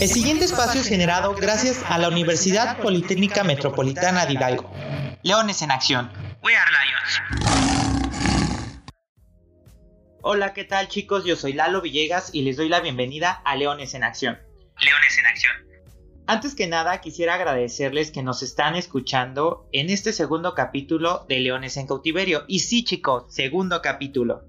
El siguiente espacio es generado gracias a la Universidad Politécnica Metropolitana de Hidalgo. Leones en Acción. We are Lions. Hola, ¿qué tal chicos? Yo soy Lalo Villegas y les doy la bienvenida a Leones en Acción. Leones en Acción. Antes que nada, quisiera agradecerles que nos están escuchando en este segundo capítulo de Leones en Cautiverio. Y sí, chicos, segundo capítulo.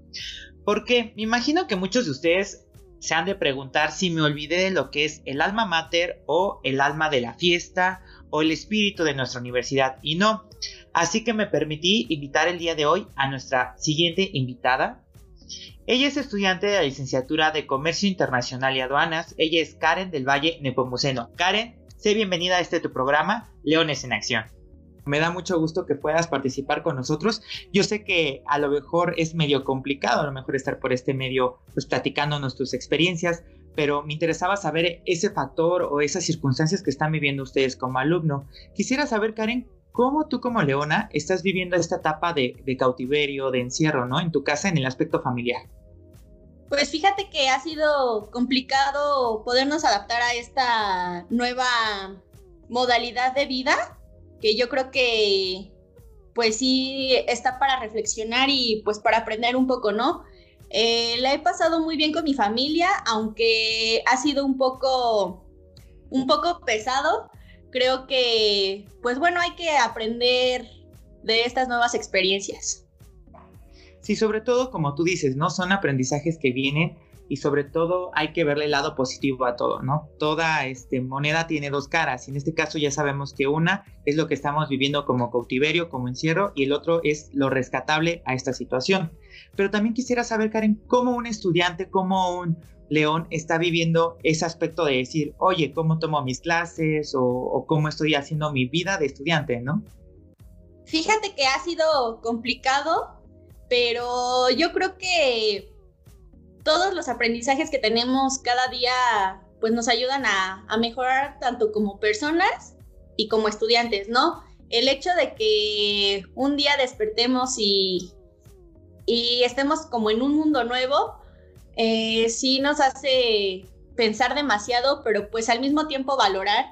Porque me imagino que muchos de ustedes se han de preguntar si me olvidé de lo que es el alma mater o el alma de la fiesta o el espíritu de nuestra universidad. Y no. Así que me permití invitar el día de hoy a nuestra siguiente invitada. Ella es estudiante de la licenciatura de Comercio Internacional y Aduanas. Ella es Karen del Valle Nepomuceno. Karen, sé bienvenida a este tu programa, Leones en Acción. Me da mucho gusto que puedas participar con nosotros. Yo sé que a lo mejor es medio complicado, a lo mejor estar por este medio, pues platicándonos tus experiencias, pero me interesaba saber ese factor o esas circunstancias que están viviendo ustedes como alumno. Quisiera saber, Karen, cómo tú como Leona estás viviendo esta etapa de, de cautiverio, de encierro, ¿no? En tu casa, en el aspecto familiar. Pues fíjate que ha sido complicado podernos adaptar a esta nueva modalidad de vida que yo creo que pues sí está para reflexionar y pues para aprender un poco, ¿no? Eh, la he pasado muy bien con mi familia, aunque ha sido un poco, un poco pesado. Creo que, pues bueno, hay que aprender de estas nuevas experiencias. Sí, sobre todo, como tú dices, ¿no? Son aprendizajes que vienen y sobre todo hay que verle el lado positivo a todo, ¿no? Toda este, moneda tiene dos caras y en este caso ya sabemos que una es lo que estamos viviendo como cautiverio, como encierro y el otro es lo rescatable a esta situación. Pero también quisiera saber, Karen, cómo un estudiante, cómo un león está viviendo ese aspecto de decir, oye, ¿cómo tomo mis clases o, o cómo estoy haciendo mi vida de estudiante, ¿no? Fíjate que ha sido complicado, pero yo creo que todos los aprendizajes que tenemos cada día pues nos ayudan a, mejorar tanto como personas y como estudiantes, ¿no? El hecho de que un día despertemos y, estemos como en un mundo nuevo, eh, sí nos hace pensar demasiado, pero pues al mismo tiempo valorar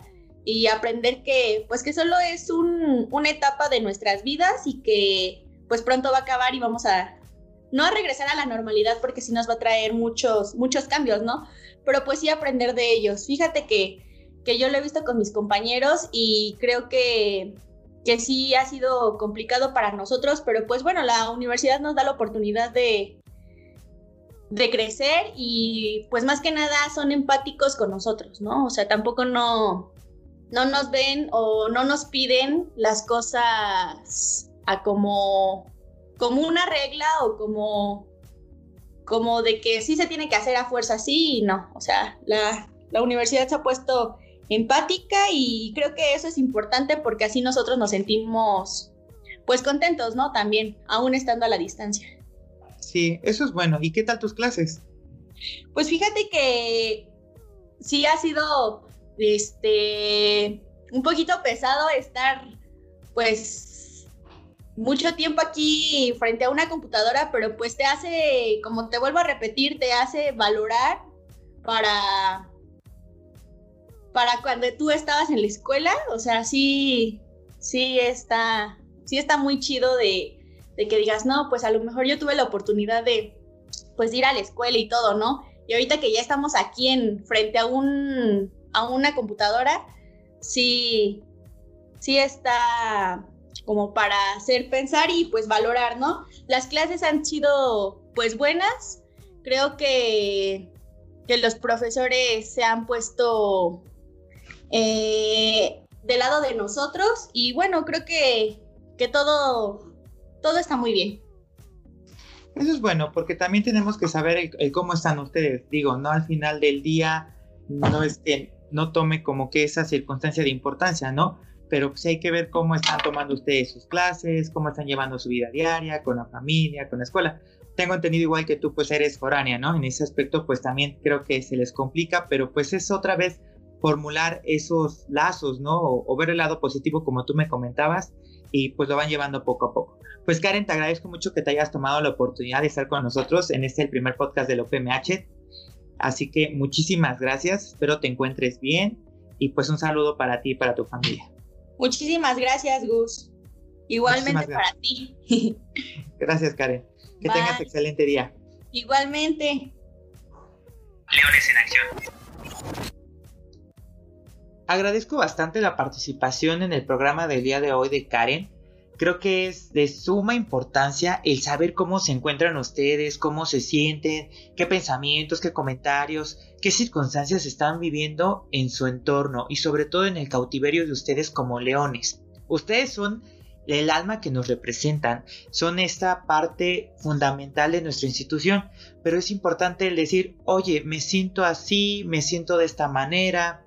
y aprender que pues que solo es una etapa de nuestras vidas y que pues pronto va a acabar y vamos a, no a regresar a la normalidad porque sí nos va a traer muchos, muchos cambios, ¿no? Pero pues sí aprender de ellos. Fíjate que, que yo lo he visto con mis compañeros y creo que, que sí ha sido complicado para nosotros, pero pues bueno, la universidad nos da la oportunidad de, de crecer y pues más que nada son empáticos con nosotros, ¿no? O sea, tampoco no, no nos ven o no nos piden las cosas a como como una regla o como, como de que sí se tiene que hacer a fuerza, sí y no. O sea, la, la universidad se ha puesto empática y creo que eso es importante porque así nosotros nos sentimos pues contentos, ¿no? También, aún estando a la distancia. Sí, eso es bueno. ¿Y qué tal tus clases? Pues fíjate que sí ha sido este un poquito pesado estar pues mucho tiempo aquí frente a una computadora, pero pues te hace, como te vuelvo a repetir, te hace valorar para, para cuando tú estabas en la escuela, o sea, sí, sí está, sí está muy chido de, que digas, no, pues a lo mejor yo tuve la oportunidad de, pues ir a la escuela y todo, ¿no? Y ahorita que ya estamos aquí en, frente a un, a una computadora, sí, sí está, como para hacer pensar y pues valorar, ¿no? Las clases han sido pues buenas, creo que, que los profesores se han puesto eh, del lado de nosotros y bueno, creo que, que todo, todo está muy bien. Eso es bueno, porque también tenemos que saber cómo están ustedes. Digo, no al final del día, no es que no tome como que esa circunstancia de importancia, ¿no? Pero pues hay que ver cómo están tomando ustedes sus clases, cómo están llevando su vida diaria, con la familia, con la escuela. Tengo entendido igual que tú pues eres foránea, ¿no? En ese aspecto pues también creo que se les complica, pero pues es otra vez formular esos lazos, ¿no? O, ver el lado positivo como tú me comentabas y pues lo van llevando poco a poco. Pues Karen, te agradezco mucho que te hayas tomado la oportunidad de estar con nosotros en este el primer podcast del OPMH Así que muchísimas gracias, espero te encuentres bien y pues un saludo para ti y para tu familia. Muchísimas gracias, Gus. Igualmente para ti. gracias, Karen. Que tengas excelente día. Igualmente. Leones en acción. Agradezco bastante la participación en el programa del día de hoy de Karen Creo que es de suma importancia el saber cómo se encuentran ustedes, cómo se sienten, qué pensamientos, qué comentarios, qué circunstancias están viviendo en su entorno y sobre todo en el cautiverio de ustedes como leones. Ustedes son el alma que nos representan, son esta parte fundamental de nuestra institución, pero es importante el decir, oye, me siento así, me siento de esta manera,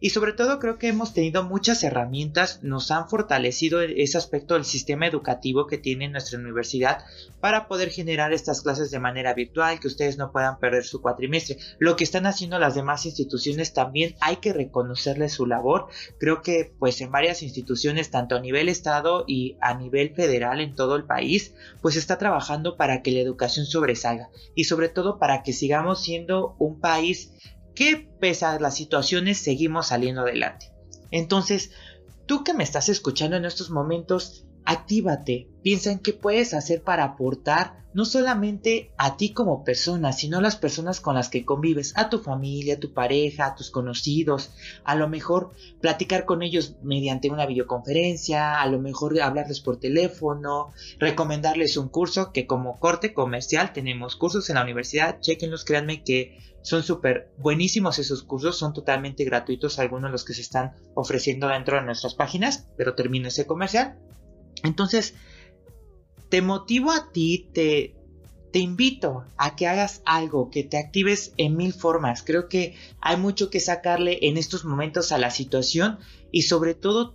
y sobre todo creo que hemos tenido muchas herramientas, nos han fortalecido ese aspecto del sistema educativo que tiene nuestra universidad para poder generar estas clases de manera virtual, que ustedes no puedan perder su cuatrimestre. Lo que están haciendo las demás instituciones también hay que reconocerle su labor. Creo que pues en varias instituciones, tanto a nivel estado y a nivel federal en todo el país, pues está trabajando para que la educación sobresalga y sobre todo para que sigamos siendo un país que pese a las situaciones seguimos saliendo adelante. Entonces, tú que me estás escuchando en estos momentos, actívate, piensa en qué puedes hacer para aportar no solamente a ti como persona, sino a las personas con las que convives, a tu familia, a tu pareja, a tus conocidos, a lo mejor platicar con ellos mediante una videoconferencia, a lo mejor hablarles por teléfono, recomendarles un curso que como corte comercial tenemos cursos en la universidad, chequenlos, créanme que son súper buenísimos esos cursos, son totalmente gratuitos algunos de los que se están ofreciendo dentro de nuestras páginas, pero termino ese comercial. Entonces, te motivo a ti, te, te invito a que hagas algo, que te actives en mil formas. Creo que hay mucho que sacarle en estos momentos a la situación y sobre todo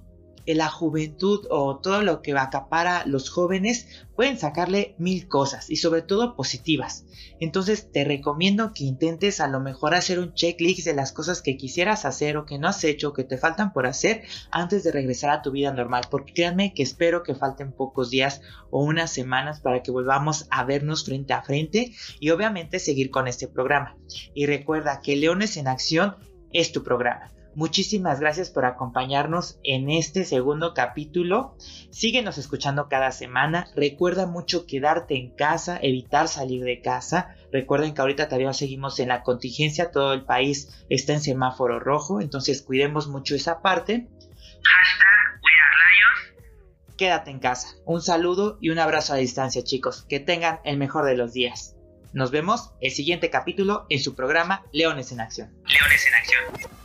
la juventud o todo lo que acapara los jóvenes pueden sacarle mil cosas y sobre todo positivas. Entonces te recomiendo que intentes a lo mejor hacer un checklist de las cosas que quisieras hacer o que no has hecho o que te faltan por hacer antes de regresar a tu vida normal. Porque créanme que espero que falten pocos días o unas semanas para que volvamos a vernos frente a frente y obviamente seguir con este programa. Y recuerda que Leones en Acción es tu programa. Muchísimas gracias por acompañarnos en este segundo capítulo. Síguenos escuchando cada semana. Recuerda mucho quedarte en casa, evitar salir de casa. Recuerden que ahorita todavía seguimos en la contingencia, todo el país está en semáforo rojo, entonces cuidemos mucho esa parte. Hashtag Quédate en casa. Un saludo y un abrazo a distancia, chicos. Que tengan el mejor de los días. Nos vemos el siguiente capítulo en su programa Leones en Acción. Leones en Acción.